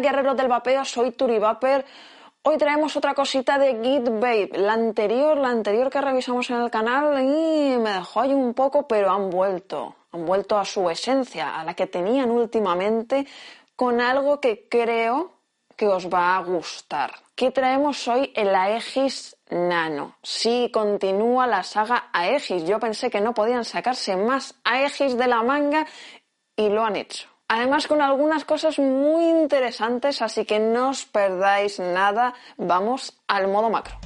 Guerreros del vapeo, soy Turi. Hoy traemos otra cosita de Git Babe. La anterior, la anterior que revisamos en el canal y me dejó ahí un poco, pero han vuelto. Han vuelto a su esencia, a la que tenían últimamente, con algo que creo que os va a gustar. ¿Qué traemos hoy? El Aegis Nano. Sí, continúa la saga Aegis. Yo pensé que no podían sacarse más Aegis de la manga y lo han hecho. Además con algunas cosas muy interesantes, así que no os perdáis nada. Vamos al modo macro.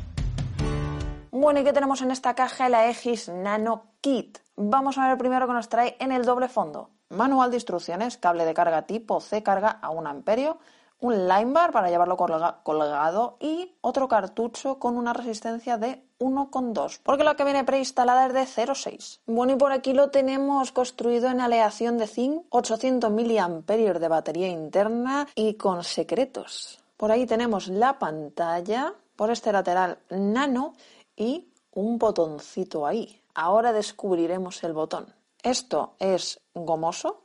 Bueno, ¿y qué tenemos en esta caja? La Aegis Nano Kit. Vamos a ver primero que nos trae en el doble fondo. Manual de instrucciones, cable de carga tipo C carga a 1 amperio, un line bar para llevarlo colgado y otro cartucho con una resistencia de 1,2 porque la que viene preinstalada es de 0,6 bueno y por aquí lo tenemos construido en aleación de zinc 800 mAh de batería interna y con secretos. Por ahí tenemos la pantalla por este lateral nano y un botoncito ahí. Ahora descubriremos el botón. Esto es gomoso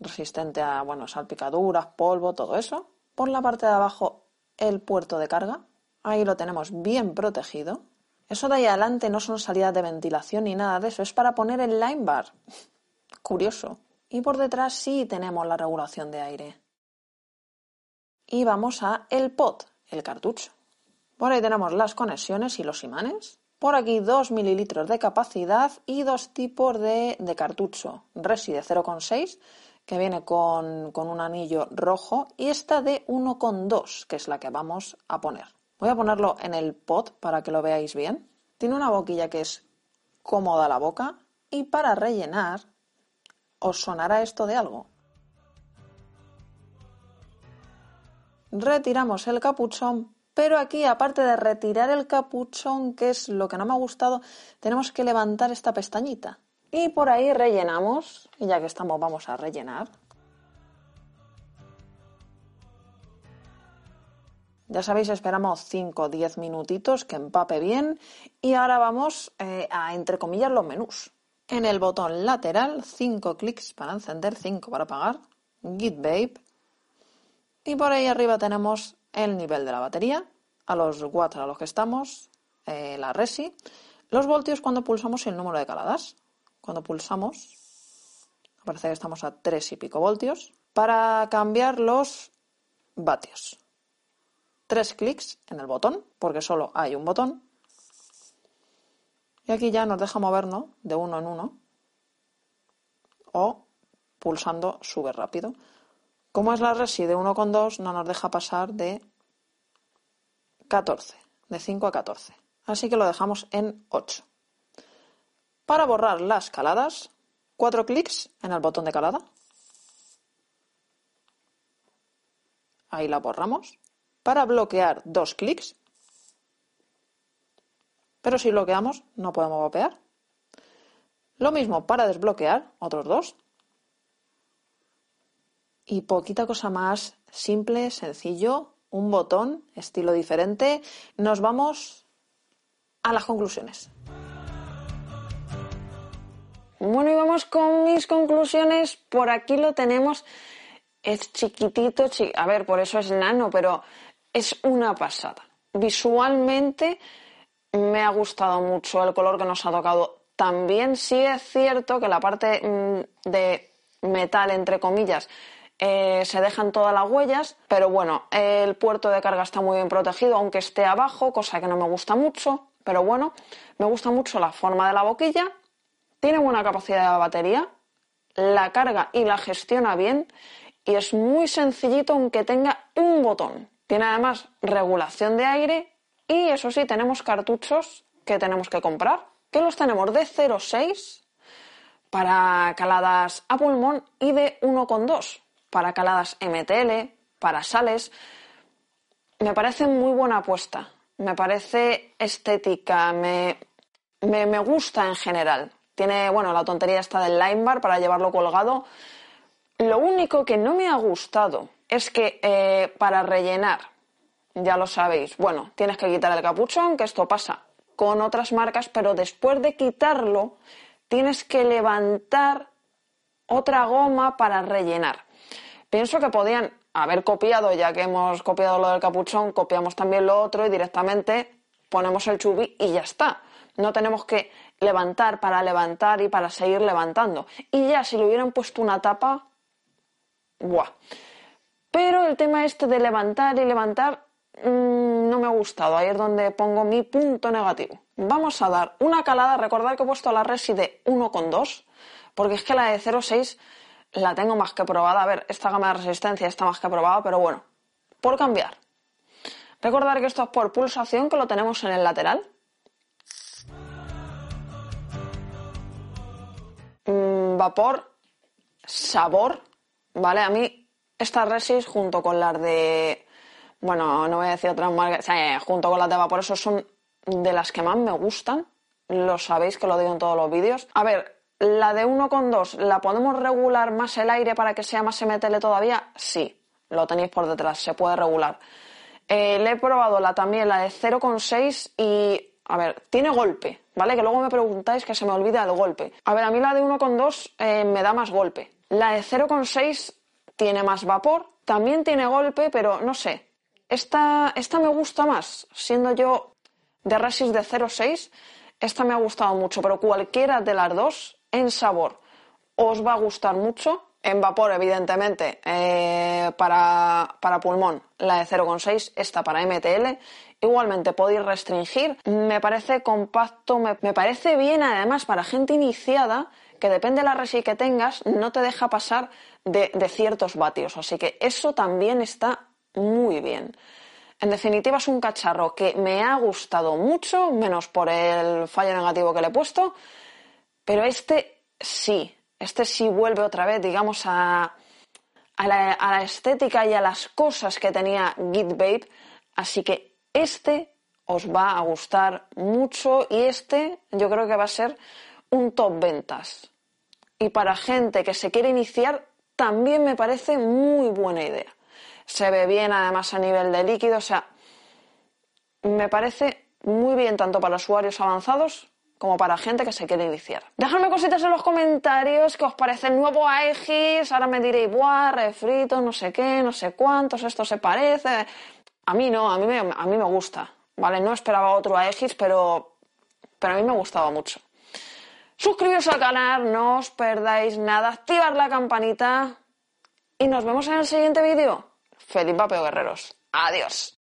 resistente a bueno salpicaduras polvo todo eso por la parte de abajo el puerto de carga. Ahí lo tenemos bien protegido. Eso de ahí adelante no son salidas de ventilación ni nada de eso, es para poner el line bar. Curioso. Y por detrás sí tenemos la regulación de aire. Y vamos a el pot, el cartucho. Por ahí tenemos las conexiones y los imanes. Por aquí 2 mililitros de capacidad y dos tipos de, de cartucho. Resi de 0,6 que viene con, un anillo rojo y esta de 1,2 que es la que vamos a poner. Voy a ponerlo en el pot para que lo veáis bien. Tiene una boquilla que es cómoda la boca y para rellenar os sonará esto de algo. Retiramos el capuchón, pero aquí aparte de retirar el capuchón, que es lo que no me ha gustado, tenemos que levantar esta pestañita. Y por ahí rellenamos, y ya que estamos vamos a rellenar. Ya sabéis, esperamos 5 o 10 minutitos que empape bien y ahora vamos eh, a entre comillas los menús. En el botón lateral, 5 clics para encender, 5 para apagar, Git Babe. Y por ahí arriba tenemos el nivel de la batería, a los watts a los que estamos, eh, la resi, los voltios cuando pulsamos el número de caladas. Cuando pulsamos, aparece que estamos a 3 y pico voltios. Para cambiar los vatios. Tres clics en el botón, porque solo hay un botón. Y aquí ya nos deja movernos de uno en uno. O pulsando sube rápido. Como es la resi de 1,2, no nos deja pasar de 14, de 5 a 14. Así que lo dejamos en 8. Para borrar las caladas, cuatro clics en el botón de calada. Ahí la borramos. Para bloquear, dos clics. Pero si bloqueamos, no podemos bloquear. Lo mismo para desbloquear, otros dos. Y poquita cosa más simple, sencillo, un botón, estilo diferente. Nos vamos a las conclusiones. Bueno, y vamos con mis conclusiones. Por aquí lo tenemos. Es chiquitito, a ver, por eso es nano, pero es una pasada. Visualmente me ha gustado mucho el color que nos ha tocado. También sí es cierto que la parte mm, de metal, entre comillas, eh, se dejan todas las huellas, pero bueno, el puerto de carga está muy bien protegido, aunque esté abajo, cosa que no me gusta mucho, pero bueno, me gusta mucho la forma de la boquilla tiene buena capacidad de batería, la carga y la gestiona bien y es muy sencillito aunque tenga un botón. Tiene además regulación de aire y eso sí, tenemos cartuchos que tenemos que comprar, que los tenemos de 0,6 para caladas a pulmón y de 1,2 para caladas MTL, para sales. Me parece muy buena apuesta, me parece estética, me, me, gusta en general. Tiene, bueno, la tontería está del line bar para llevarlo colgado. Lo único que no me ha gustado es que eh, para rellenar, ya lo sabéis, bueno, tienes que quitar el capuchón, que esto pasa con otras marcas, pero después de quitarlo, tienes que levantar otra goma para rellenar. Pienso que podían haber copiado, ya que hemos copiado lo del capuchón, copiamos también lo otro y directamente ponemos el chubí y ya está. No tenemos que levantar para levantar y para seguir levantando. Y ya, si le hubieran puesto una tapa, ¡buah! Pero el tema este de levantar y levantar mm, no me ha gustado. Ahí es donde pongo mi punto negativo. Vamos a dar una calada. Recordad que he puesto la Resi de 1,2, porque es que la de 0,6 la tengo más que probada. A ver, esta gama de resistencia está más que probada, pero bueno, por cambiar. Recordar que esto es por pulsación, que lo tenemos en el lateral. Mm, vapor, sabor, ¿vale? A mí estas resis junto con las de... Bueno, no voy a decir otras marcas, junto con las de vapor, esos son de las que más me gustan. Lo sabéis que lo digo en todos los vídeos. A ver, la de 1,2, ¿la podemos regular más el aire para que sea más MTL todavía? Sí, lo tenéis por detrás, se puede regular. Eh, le he probado la, también la de 0,6 y, a ver, tiene golpe, ¿vale? Que luego me preguntáis que se me olvida el golpe. A ver, a mí la de 1,2 eh, me da más golpe. La de 0,6 tiene más vapor, también tiene golpe, pero no sé. Esta, esta me gusta más, siendo yo de Resist de 0,6, esta me ha gustado mucho, pero cualquiera de las dos en sabor os va a gustar mucho. En vapor, evidentemente, eh, para, para, pulmón, la de 0,6, esta para MTL. Igualmente podéis restringir. Me parece compacto, me, parece bien además para gente iniciada, que depende de la resi que tengas, no te deja pasar de, de ciertos vatios. Así que eso también está muy bien. En definitiva, es un cacharro que me ha gustado mucho, menos por el fallo negativo que le he puesto. Pero este sí, este sí vuelve otra vez, digamos, a, la, estética y a las cosas que tenía Git Babe. Así que este os va a gustar mucho y este yo creo que va a ser un top ventas. Y para gente que se quiere iniciar, también me parece muy buena idea. Se ve bien además a nivel de líquido, o sea, me parece muy bien tanto para usuarios avanzados como para gente que se quiere iniciar. Dejadme cositas en los comentarios que os parece el nuevo Aegis, ahora me diréis, buah, refrito, no sé qué, no sé cuántos, esto se parece. A mí no, a mí me, a mí me gusta, ¿vale? No esperaba otro Aegis, pero, pero a mí me gustaba mucho. Suscribiros al canal, no os perdáis nada, activar la campanita y nos vemos en el siguiente vídeo. Feliz Papeo Guerreros. Adiós.